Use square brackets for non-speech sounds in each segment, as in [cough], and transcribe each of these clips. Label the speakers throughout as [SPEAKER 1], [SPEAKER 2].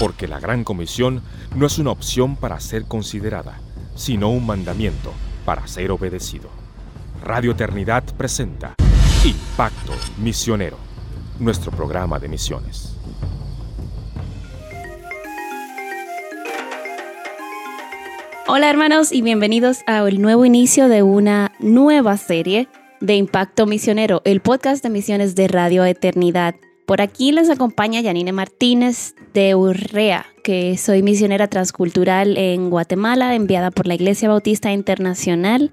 [SPEAKER 1] porque la Gran Comisión no es una opción para ser considerada, sino un mandamiento para ser obedecido. Radio Eternidad presenta Impacto Misionero, nuestro programa de misiones.
[SPEAKER 2] Hola hermanos y bienvenidos al nuevo inicio de una nueva serie de Impacto Misionero, el podcast de misiones de Radio Eternidad. Por aquí les acompaña Yanine Martínez de Urrea, que soy misionera transcultural en Guatemala, enviada por la Iglesia Bautista Internacional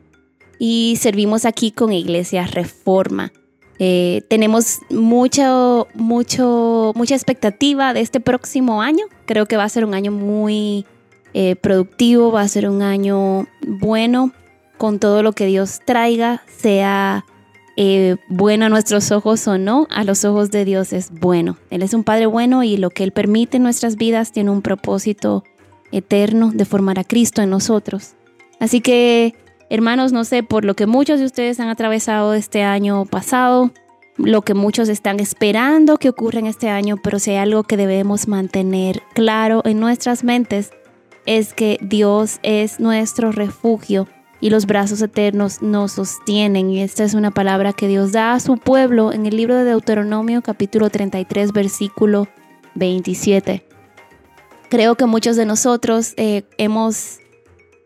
[SPEAKER 2] y servimos aquí con Iglesia Reforma. Eh, tenemos mucho, mucho, mucha expectativa de este próximo año. Creo que va a ser un año muy eh, productivo, va a ser un año bueno con todo lo que Dios traiga, sea eh, bueno a nuestros ojos o no, a los ojos de Dios es bueno. Él es un Padre bueno y lo que Él permite en nuestras vidas tiene un propósito eterno de formar a Cristo en nosotros. Así que, hermanos, no sé, por lo que muchos de ustedes han atravesado este año pasado, lo que muchos están esperando que ocurra en este año, pero si hay algo que debemos mantener claro en nuestras mentes, es que Dios es nuestro refugio y los brazos eternos nos sostienen. Y esta es una palabra que Dios da a su pueblo en el libro de Deuteronomio capítulo 33 versículo 27. Creo que muchos de nosotros eh, hemos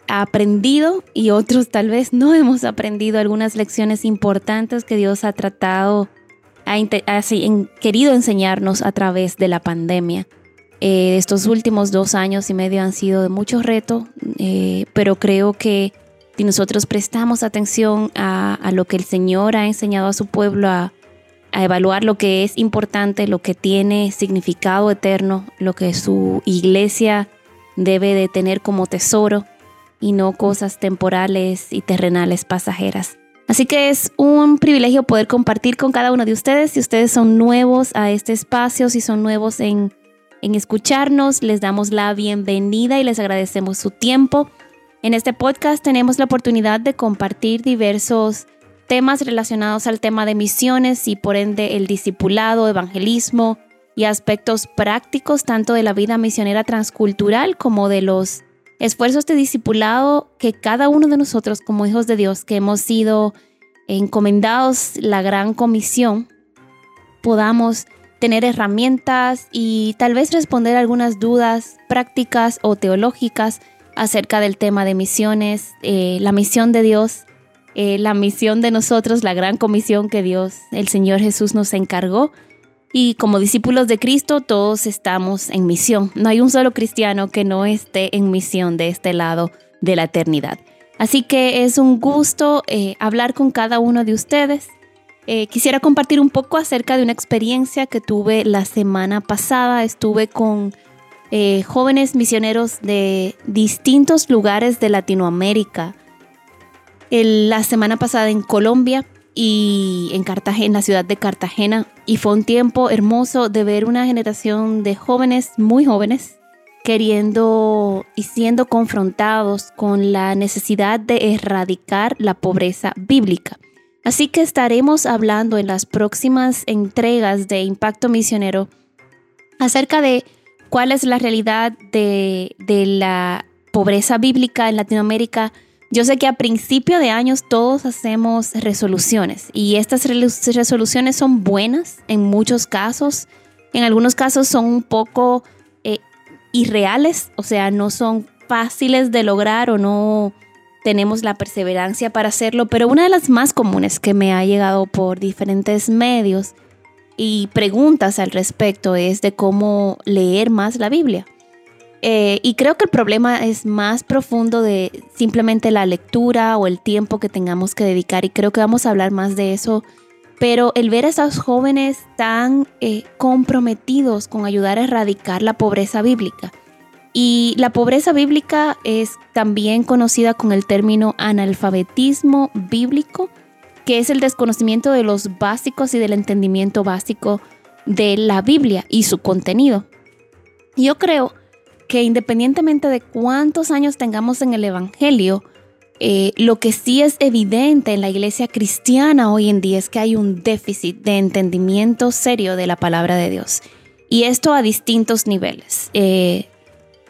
[SPEAKER 2] aprendido y otros tal vez no hemos aprendido algunas lecciones importantes que Dios ha tratado, ha, querido enseñarnos a través de la pandemia. Eh, estos últimos dos años y medio han sido de mucho reto, eh, pero creo que si nosotros prestamos atención a, lo que el Señor ha enseñado a su pueblo, a, evaluar lo que es importante, lo que tiene significado eterno, lo que su iglesia debe de tener como tesoro y no cosas temporales y terrenales pasajeras. Así que es un privilegio poder compartir con cada uno de ustedes. Si ustedes son nuevos a este espacio, si son nuevos en, en escucharnos, les damos la bienvenida y les agradecemos su tiempo. En este podcast tenemos la oportunidad de compartir diversos temas relacionados al tema de misiones y por ende el discipulado, evangelismo y aspectos prácticos tanto de la vida misionera transcultural como de los esfuerzos de discipulado que cada uno de nosotros como hijos de Dios que hemos sido encomendados la gran comisión podamos tener herramientas y tal vez responder algunas dudas prácticas o teológicas acerca del tema de misiones, eh, la misión de Dios, eh, la misión de nosotros, la gran comisión que Dios, el Señor Jesús nos encargó. Y como discípulos de Cristo, todos estamos en misión. No hay un solo cristiano que no esté en misión de este lado de la eternidad. Así que es un gusto eh, hablar con cada uno de ustedes. quisiera compartir un poco acerca de una experiencia que tuve la semana pasada. Estuve con eh, jóvenes misioneros de distintos lugares de Latinoamérica. la semana pasada en Colombia y en Cartagena, en la ciudad de Cartagena, y fue un tiempo hermoso de ver una generación de jóvenes, muy jóvenes, queriendo y siendo confrontados con la necesidad de erradicar la pobreza bíblica. Así que estaremos hablando en las próximas entregas de Impacto Misionero acerca de cuál es la realidad de, la pobreza bíblica en Latinoamérica. Yo sé que a principio de años todos hacemos resoluciones y estas resoluciones son buenas en muchos casos. En algunos casos son un poco eh, irreales, o sea, no son fáciles de lograr o no tenemos la perseverancia para hacerlo, pero una de las más comunes que me ha llegado por diferentes medios y preguntas al respecto es de cómo leer más la Biblia. Eh, y creo que el problema es más profundo de simplemente la lectura o el tiempo que tengamos que dedicar y creo que vamos a hablar más de eso. Pero el ver a esos jóvenes tan eh, comprometidos con ayudar a erradicar la pobreza bíblica. Y la pobreza bíblica es también conocida con el término analfabetismo bíblico que es el desconocimiento de los básicos y del entendimiento básico de la Biblia y su contenido. Yo creo que independientemente de cuántos años tengamos en el Evangelio, eh, lo que sí es evidente en la iglesia cristiana hoy en día es que hay un déficit de entendimiento serio de la palabra de Dios. Y esto a distintos niveles, eh,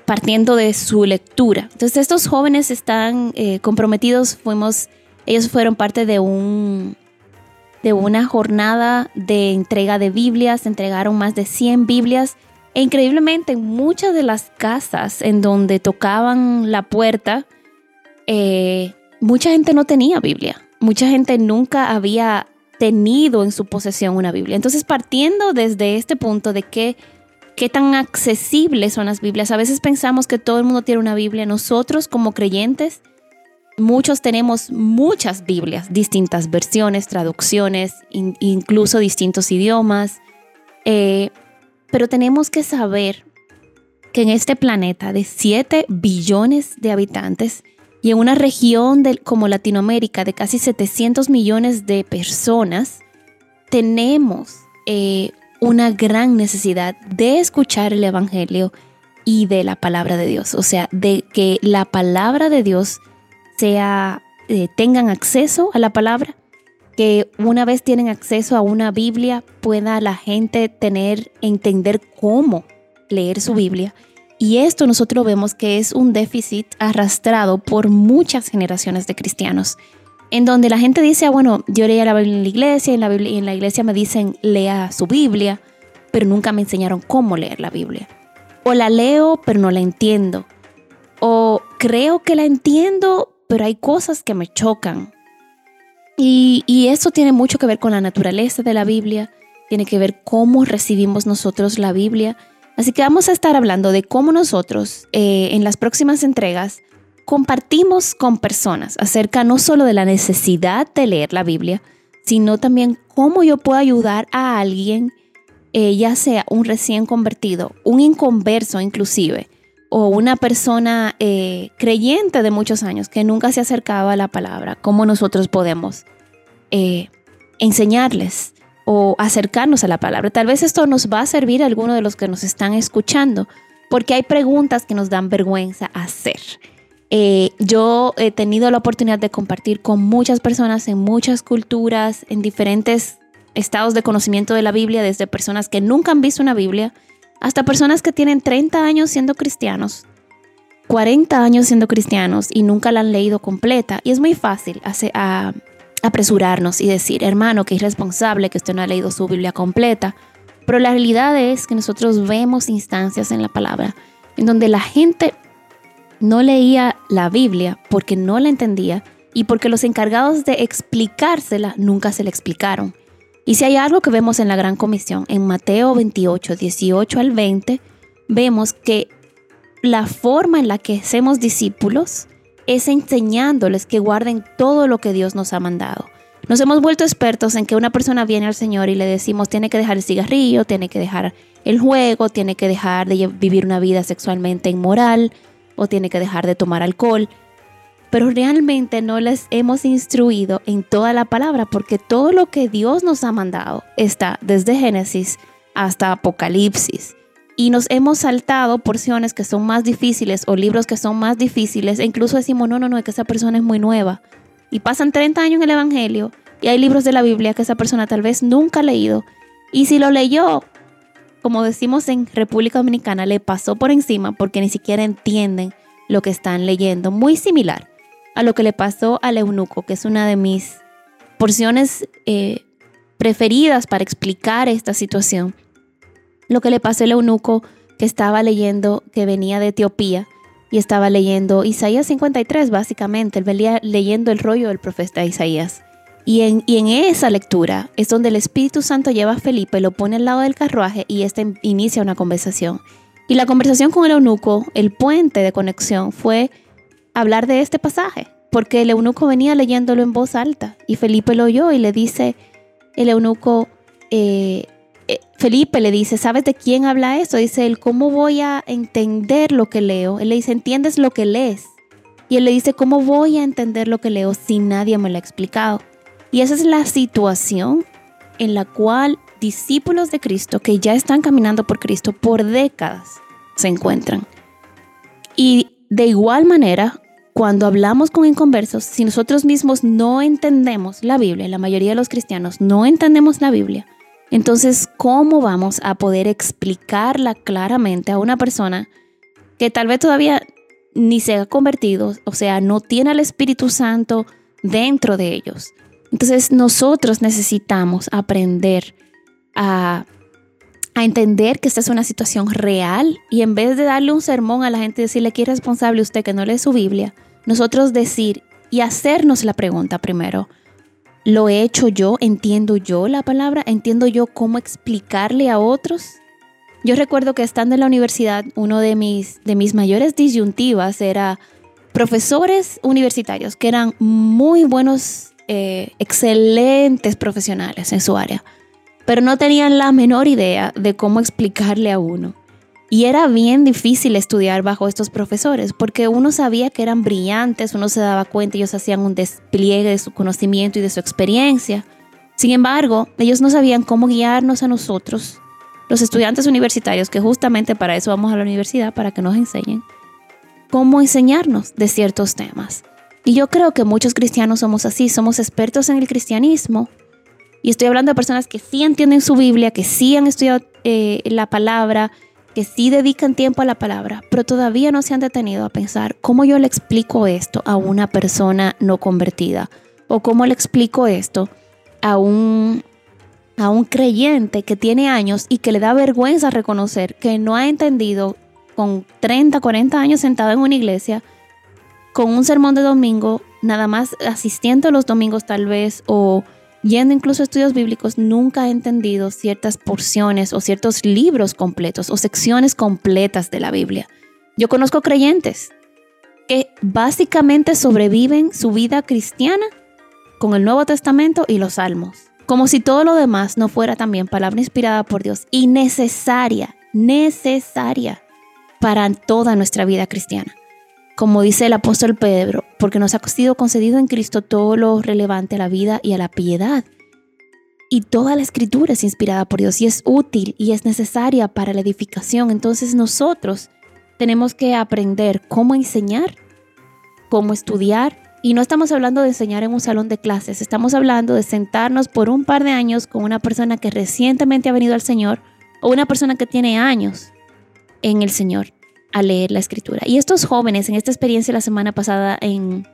[SPEAKER 2] partiendo de su lectura. Entonces estos jóvenes están eh, comprometidos, fuimos, ellos fueron parte de un de una jornada de entrega de Biblias, entregaron más de 100 Biblias e increíblemente en muchas de las casas en donde tocaban la puerta, eh, mucha gente no tenía Biblia, mucha gente nunca había tenido en su posesión una Biblia. Entonces, partiendo desde este punto de que qué tan accesibles son las Biblias, a veces pensamos que todo el mundo tiene una Biblia. Nosotros como creyentes, muchos tenemos muchas Biblias, distintas versiones, traducciones, incluso distintos idiomas. Eh, pero tenemos que saber que en este planeta de 7 billones de habitantes, y en una región como Latinoamérica de casi 700 millones de personas, tenemos eh, una gran necesidad de escuchar el Evangelio y de la palabra de Dios. O sea, de que la palabra de Dios sea, eh, tengan acceso a la palabra, que una vez tienen acceso a una Biblia, pueda la gente tener, entender cómo leer su Biblia y esto nosotros vemos que es un déficit arrastrado por muchas generaciones de cristianos, en donde la gente dice, ah, bueno, yo leía la Biblia en la iglesia, en la, Biblia, en la iglesia me dicen, lea su Biblia, pero nunca me enseñaron cómo leer la Biblia. O la leo, pero no la entiendo. O creo que la entiendo, pero hay cosas que me chocan. Y, y eso tiene mucho que ver con la naturaleza de la Biblia, tiene que ver cómo recibimos nosotros la Biblia Así que vamos a estar hablando de cómo nosotros eh, en las próximas entregas compartimos con personas acerca no solo de la necesidad de leer la Biblia, sino también cómo yo puedo ayudar a alguien, eh, ya sea un recién convertido, un inconverso inclusive, o una persona eh, creyente de muchos años que nunca se acercaba a la palabra, cómo nosotros podemos enseñarles o acercarnos a la palabra. Tal vez esto nos va a servir a algunos de los que nos están escuchando, porque hay preguntas que nos dan vergüenza hacer. Eh, yo he tenido la oportunidad de compartir con muchas personas en muchas culturas, en diferentes estados de conocimiento de la Biblia, desde personas que nunca han visto una Biblia hasta personas que tienen 30 años siendo cristianos, 40 años siendo cristianos y nunca la han leído completa. Y es muy fácil apresurarnos y decir, hermano, que irresponsable que usted no ha leído su Biblia completa. Pero la realidad es que nosotros vemos instancias en la palabra en donde la gente no leía la Biblia porque no la entendía y porque los encargados de explicársela nunca se la explicaron. Y si hay algo que vemos en la Gran Comisión, en Mateo 28, 18 al 20, vemos que la forma en la que hacemos discípulos es enseñándoles que guarden todo lo que Dios nos ha mandado. Nos hemos vuelto expertos en que una persona viene al Señor y le decimos tiene que dejar el cigarrillo, tiene que dejar el juego, tiene que dejar de vivir una vida sexualmente inmoral o tiene que dejar de tomar alcohol. Pero realmente no les hemos instruido en toda la palabra porque todo lo que Dios nos ha mandado está desde Génesis hasta Apocalipsis y nos hemos saltado porciones que son más difíciles o libros que son más difíciles e incluso decimos, no, no, no, es que esa persona es muy nueva. Y pasan 30 años en el Evangelio y hay libros de la Biblia que esa persona tal vez nunca ha leído. Y si lo leyó, como decimos en República Dominicana, le pasó por encima porque ni siquiera entienden lo que están leyendo. Muy similar a lo que le pasó al eunuco, que es una de mis porciones eh, preferidas para explicar esta situación lo que le pasó al eunuco que estaba leyendo, que venía de Etiopía y estaba leyendo Isaías 53, básicamente. Él venía leyendo el rollo del profeta Isaías. Y en, y en, esa lectura es donde el Espíritu Santo lleva a Felipe, lo pone al lado del carruaje y este inicia una conversación. Y la conversación con el eunuco, el puente de conexión, fue hablar de este pasaje, porque el eunuco venía leyéndolo en voz alta y Felipe lo oyó y le dice, el eunuco, eh, eh, Felipe le dice, ¿sabes de quién habla eso? Dice él, ¿cómo voy a entender lo que leo? Él le dice, ¿entiendes lo que lees? Y él le dice, ¿cómo voy a entender lo que leo si nadie me lo ha explicado? Y esa es la situación en la cual discípulos de Cristo que ya están caminando por Cristo por décadas se encuentran. Y de igual manera, cuando hablamos con inconversos, si nosotros mismos no entendemos la Biblia, la mayoría de los cristianos no entendemos la Biblia, Entonces, ¿cómo vamos a poder explicarla claramente a una persona que tal vez todavía ni se ha convertido, o sea, no tiene al Espíritu Santo dentro de ellos? Entonces, nosotros necesitamos aprender a, a entender que esta es una situación real y en vez de darle un sermón a la gente y decirle que es responsable usted que no lee su Biblia, nosotros decir y hacernos la pregunta primero, ¿Lo he hecho yo? ¿Entiendo yo la palabra? ¿Entiendo yo cómo explicarle a otros? Yo recuerdo que estando en la universidad, uno de mis, de mis mayores disyuntivas era profesores universitarios que eran muy buenos, eh, excelentes profesionales en su área, pero no tenían la menor idea de cómo explicarle a uno. Y era bien difícil estudiar bajo estos profesores porque uno sabía que eran brillantes, uno se daba cuenta, ellos hacían un despliegue de su conocimiento y de su experiencia. Sin embargo, ellos no sabían cómo guiarnos a nosotros, los estudiantes universitarios, que justamente para eso vamos a la universidad, para que nos enseñen, cómo enseñarnos de ciertos temas. Y yo creo que muchos cristianos somos así, somos expertos en el cristianismo. Y estoy hablando de personas que sí entienden su Biblia, que sí han estudiado eh, la palabra, que sí dedican tiempo a la palabra, pero todavía no se han detenido a pensar cómo yo le explico esto a una persona no convertida o cómo le explico esto a un, a un creyente que tiene años y que le da vergüenza reconocer que no ha entendido con 30, 40 años sentado en una iglesia, con un sermón de domingo, nada más asistiendo los domingos tal vez o yendo incluso a estudios bíblicos, nunca he entendido ciertas porciones o ciertos libros completos o secciones completas de la Biblia. Yo conozco creyentes que básicamente sobreviven su vida cristiana con el Nuevo Testamento y los Salmos, como si todo lo demás no fuera también palabra inspirada por Dios y necesaria, necesaria para toda nuestra vida cristiana como dice el apóstol Pedro, porque nos ha sido concedido en Cristo todo lo relevante a la vida y a la piedad. Y toda la escritura es inspirada por Dios y es útil y es necesaria para la edificación. Entonces nosotros tenemos que aprender cómo enseñar, cómo estudiar. Y no estamos hablando de enseñar en un salón de clases, estamos hablando de sentarnos por un par de años con una persona que recientemente ha venido al Señor o una persona que tiene años en el Señor a leer la escritura. Y estos jóvenes en esta experiencia la semana pasada en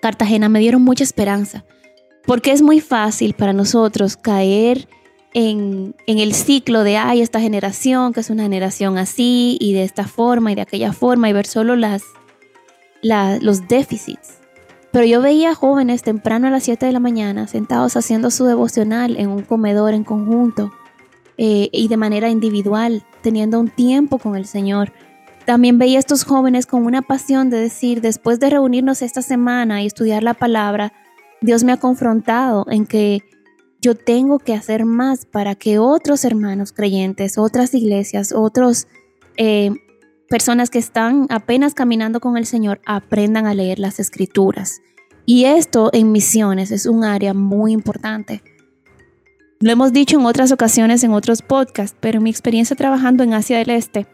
[SPEAKER 2] Cartagena me dieron mucha esperanza, porque es muy fácil para nosotros caer en, el ciclo de, ay, esta generación, que es una generación así y de esta forma y de aquella forma, y ver solo las, los déficits. Pero yo veía jóvenes temprano a las 7 de la mañana sentados haciendo su devocional en un comedor en conjunto eh, y de manera individual, teniendo un tiempo con el Señor también veía a estos jóvenes con una pasión de decir, después de reunirnos esta semana y estudiar la palabra, Dios me ha confrontado en que yo tengo que hacer más para que otros hermanos creyentes, otras iglesias, otras eh, personas que están apenas caminando con el Señor aprendan a leer las escrituras. Y esto en misiones es un área muy importante. Lo hemos dicho en otras ocasiones en otros podcasts, pero en mi experiencia trabajando en Asia del Este,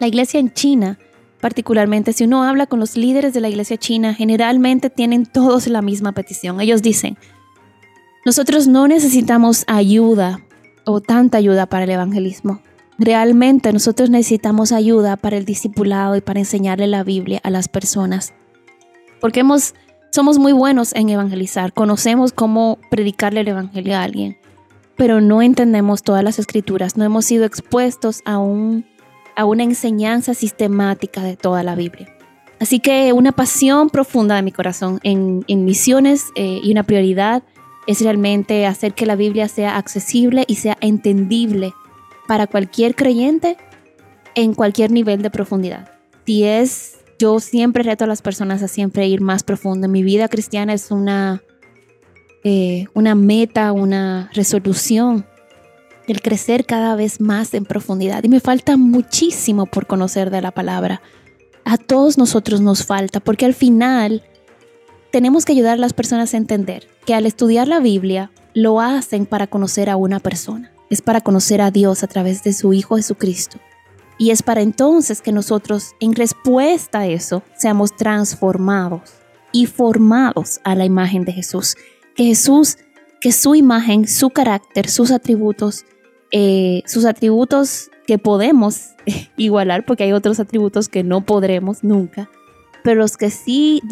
[SPEAKER 2] la iglesia en China, particularmente, si uno habla con los líderes de la iglesia china, generalmente tienen todos la misma petición. Ellos dicen, nosotros no necesitamos ayuda o tanta ayuda para el evangelismo. Realmente nosotros necesitamos ayuda para el discipulado y para enseñarle la Biblia a las personas. Porque hemos, somos muy buenos en evangelizar, conocemos cómo predicarle el evangelio a alguien, pero no entendemos todas las escrituras, no hemos sido expuestos a un a una enseñanza sistemática de toda la Biblia. Así que una pasión profunda de mi corazón en, misiones eh, y una prioridad es realmente hacer que la Biblia sea accesible y sea entendible para cualquier creyente en cualquier nivel de profundidad. Si es, yo siempre reto a las personas a siempre ir más profundo. Mi vida cristiana es una, eh, una meta, una resolución el crecer cada vez más en profundidad. Y me falta muchísimo por conocer de la palabra. A todos nosotros nos falta, porque al final tenemos que ayudar a las personas a entender que al estudiar la Biblia lo hacen para conocer a una persona. Es para conocer a Dios a través de su Hijo Jesucristo. Y es para entonces que nosotros, en respuesta a eso, seamos transformados y formados a la imagen de Jesús. Que Jesús que su imagen, su carácter, sus atributos, eh, sus atributos que podemos [laughs] igualar, porque hay otros atributos que no podremos nunca, pero los que sí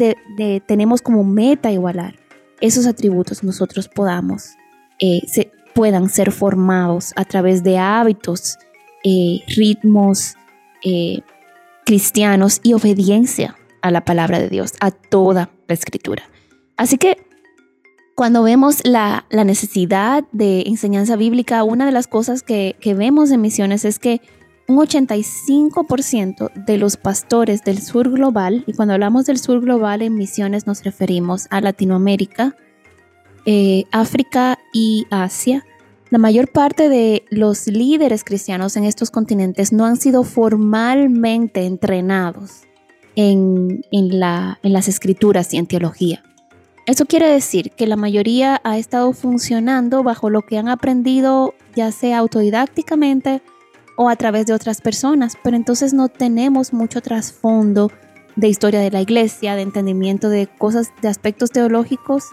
[SPEAKER 2] tenemos como meta igualar, esos atributos nosotros podamos, eh, se, puedan ser formados a través de hábitos, eh, ritmos cristianos y obediencia a la palabra de Dios, a toda la escritura. Así que cuando vemos la, necesidad de enseñanza bíblica, una de las cosas que, vemos en misiones es que un 85% de los pastores del sur global, y cuando hablamos del sur global en misiones nos referimos a Latinoamérica, eh, África y Asia, la mayor parte de los líderes cristianos en estos continentes no han sido formalmente entrenados en, la, en las escrituras y en teología. Eso quiere decir que la mayoría ha estado funcionando bajo lo que han aprendido ya sea autodidácticamente o a través de otras personas, pero entonces no tenemos mucho trasfondo de historia de la iglesia, de entendimiento de cosas, de aspectos teológicos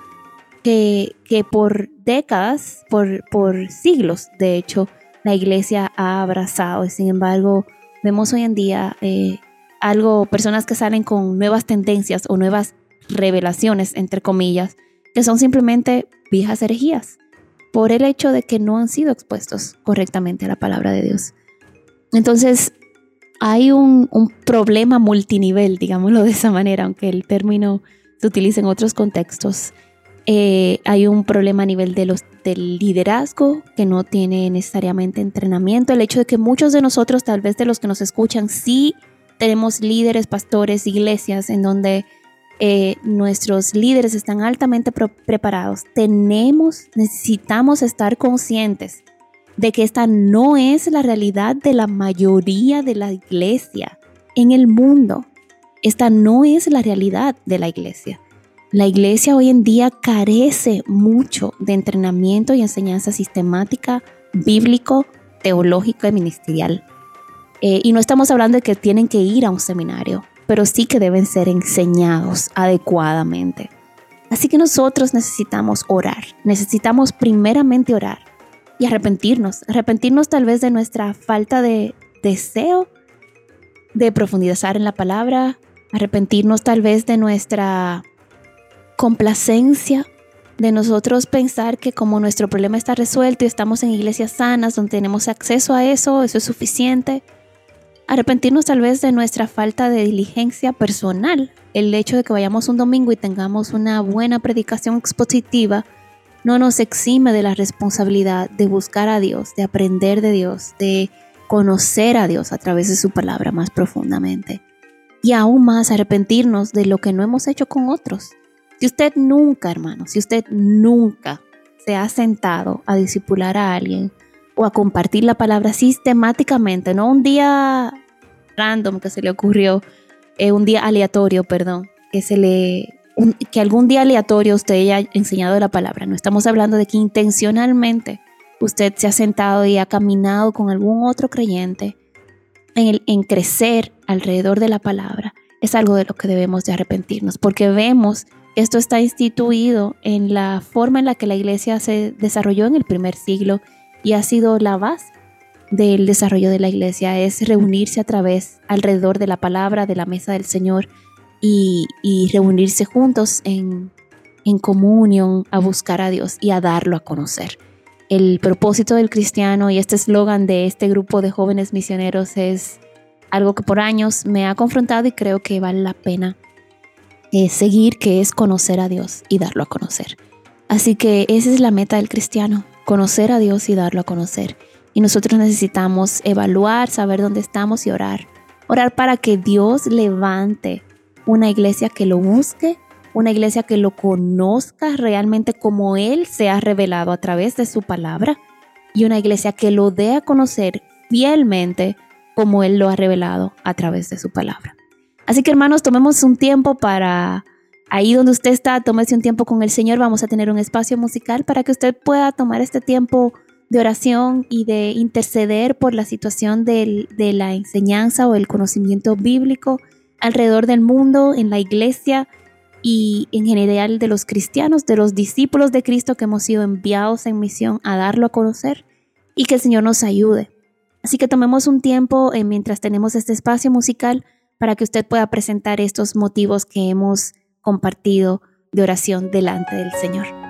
[SPEAKER 2] que, que por décadas, por, por siglos, de hecho, la iglesia ha abrazado. Sin embargo, vemos hoy en día eh, algo, personas que salen con nuevas tendencias o nuevas revelaciones, entre comillas, que son simplemente viejas herejías, por el hecho de que no han sido expuestos correctamente a la palabra de Dios. Entonces, hay un, problema multinivel, digámoslo de esa manera, aunque el término se utiliza en otros contextos. Eh, hay un problema a nivel de los, del liderazgo que no tiene necesariamente entrenamiento. El hecho de que muchos de nosotros, tal vez de los que nos escuchan, sí tenemos líderes, pastores, iglesias en donde eh, nuestros líderes están altamente preparados, tenemos, necesitamos estar conscientes de que esta no es la realidad de la mayoría de la iglesia en el mundo. Esta no es la realidad de la iglesia. La iglesia hoy en día carece mucho de entrenamiento y enseñanza sistemática, bíblico, teológico y ministerial. Eh, y no estamos hablando de que tienen que ir a un seminario pero sí que deben ser enseñados adecuadamente. Así que nosotros necesitamos orar, necesitamos primeramente orar y arrepentirnos, arrepentirnos tal vez de nuestra falta de deseo de profundizar en la palabra, arrepentirnos tal vez de nuestra complacencia, de nosotros pensar que como nuestro problema está resuelto y estamos en iglesias sanas donde tenemos acceso a eso, eso es suficiente arrepentirnos tal vez de nuestra falta de diligencia personal. El hecho de que vayamos un domingo y tengamos una buena predicación expositiva no nos exime de la responsabilidad de buscar a Dios, de aprender de Dios, de conocer a Dios a través de su palabra más profundamente. Y aún más arrepentirnos de lo que no hemos hecho con otros. Si usted nunca, hermano, si usted nunca se ha sentado a discipular a alguien, o a compartir la palabra sistemáticamente, no un día random que se le ocurrió, eh, un día aleatorio, perdón, que se le que algún día aleatorio usted haya enseñado la palabra. No estamos hablando de que intencionalmente usted se ha sentado y ha caminado con algún otro creyente en, en crecer alrededor de la palabra. Es algo de lo que debemos de arrepentirnos, porque vemos que esto está instituido en la forma en la que la iglesia se desarrolló en el primer siglo y ha sido la base del desarrollo de la iglesia, es reunirse a través, alrededor de la palabra, de la mesa del Señor y, reunirse juntos en, en comunión a buscar a Dios y a darlo a conocer. El propósito del cristiano y este eslogan de este grupo de jóvenes misioneros es algo que por años me ha confrontado y creo que vale la pena eh, seguir, que es conocer a Dios y darlo a conocer. Así que esa es la meta del cristiano, conocer a Dios y darlo a conocer. Y nosotros necesitamos evaluar, saber dónde estamos y orar. Orar para que Dios levante una iglesia que lo busque, una iglesia que lo conozca realmente como Él se ha revelado a través de su palabra y una iglesia que lo dé a conocer fielmente como Él lo ha revelado a través de su palabra. Así que hermanos, tomemos un tiempo para ahí donde usted está, tómese un tiempo con el Señor. Vamos a tener un espacio musical para que usted pueda tomar este tiempo de oración y de interceder por la situación de la enseñanza o el conocimiento bíblico alrededor del mundo, en la iglesia y en general de los cristianos, de los discípulos de Cristo que hemos sido enviados en misión a darlo a conocer y que el Señor nos ayude. Así que tomemos un tiempo eh, mientras tenemos este espacio musical para que usted pueda presentar estos motivos que hemos compartido de oración delante del Señor.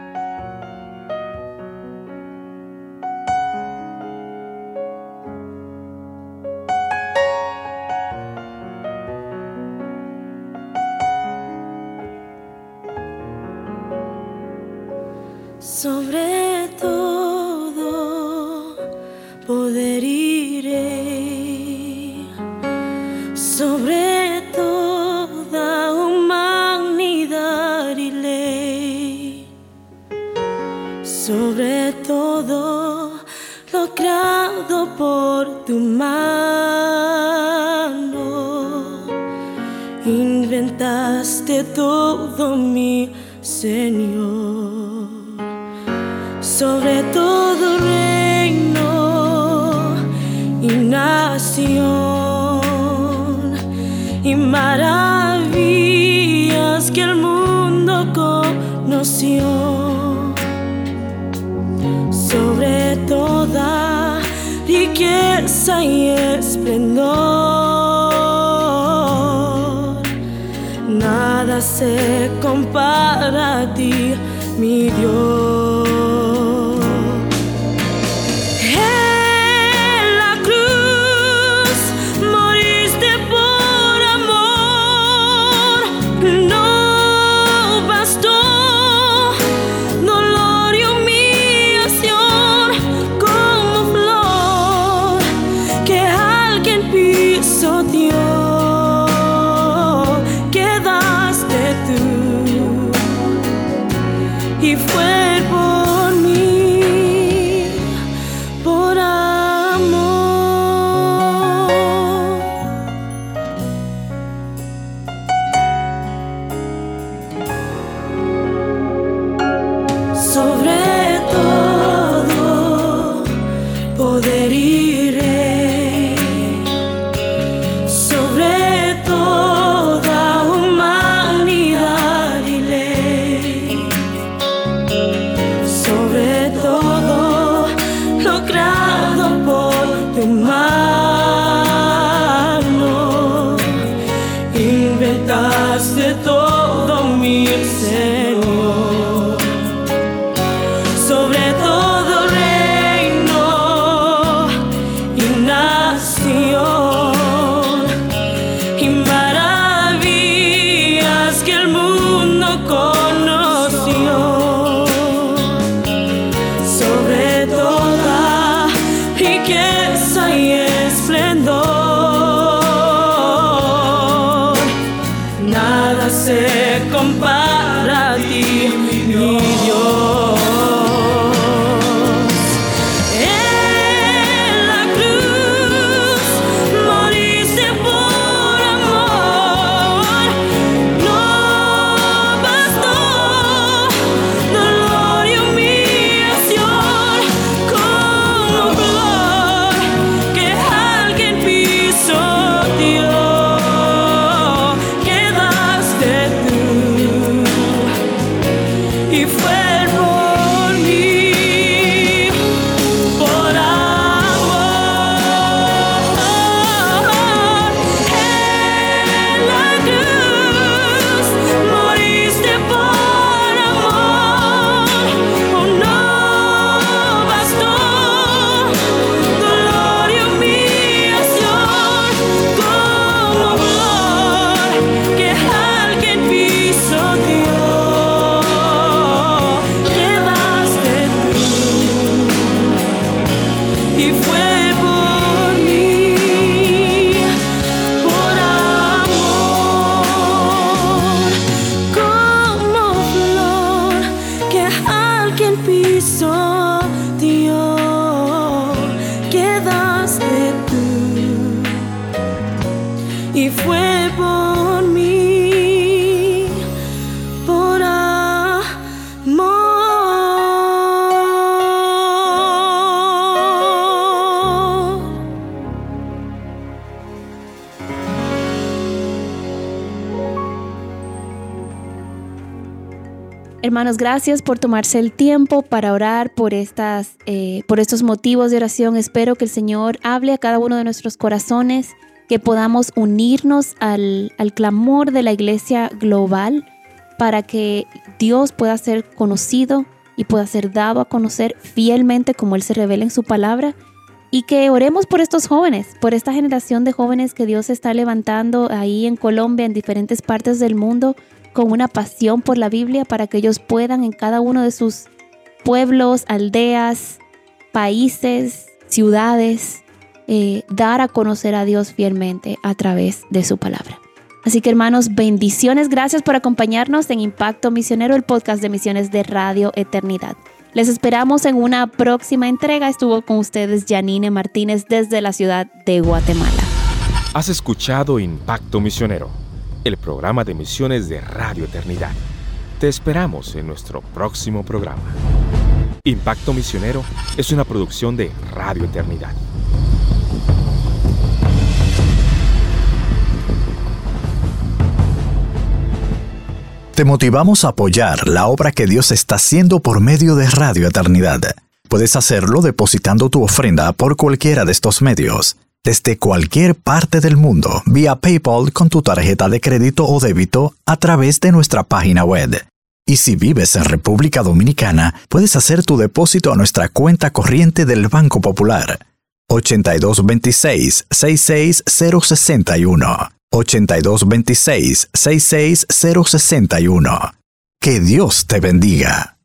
[SPEAKER 3] Inventaste todo mi Señor. Sobre todo reino y nación y maravillas que el mundo conoció. Sobre toda riqueza y esplendor nada se compara a ti. Mi
[SPEAKER 2] Hermanos, gracias por tomarse el tiempo para orar por, estas, eh, por estos motivos de oración. Espero que el Señor hable a cada uno de nuestros corazones, que podamos unirnos al, al clamor de la iglesia global para que Dios pueda ser conocido y pueda ser dado a conocer fielmente como Él se revela en su palabra. Y que oremos por estos jóvenes, por esta generación de jóvenes que Dios está levantando ahí en Colombia, en diferentes partes del mundo, con una pasión por la Biblia para que ellos puedan en cada uno de sus pueblos, aldeas, países, ciudades, eh, dar a conocer a Dios fielmente a través de su palabra. Así que hermanos, bendiciones, gracias por acompañarnos en Impacto Misionero, el podcast de misiones de Radio Eternidad. Les esperamos en una próxima entrega. Estuvo con ustedes Janine Martínez desde la ciudad de Guatemala.
[SPEAKER 1] Has escuchado Impacto Misionero el programa de misiones de Radio Eternidad. Te esperamos en nuestro próximo programa. Impacto Misionero es una producción de Radio Eternidad.
[SPEAKER 4] Te motivamos a apoyar la obra que Dios está haciendo por medio de Radio Eternidad. Puedes hacerlo depositando tu ofrenda por cualquiera de estos medios desde cualquier parte del mundo vía PayPal con tu tarjeta de crédito o débito a través de nuestra página web. Y si vives en República Dominicana, puedes hacer tu depósito a nuestra cuenta corriente del Banco Popular. 8226-66061. 8226-66061. Que Dios te bendiga.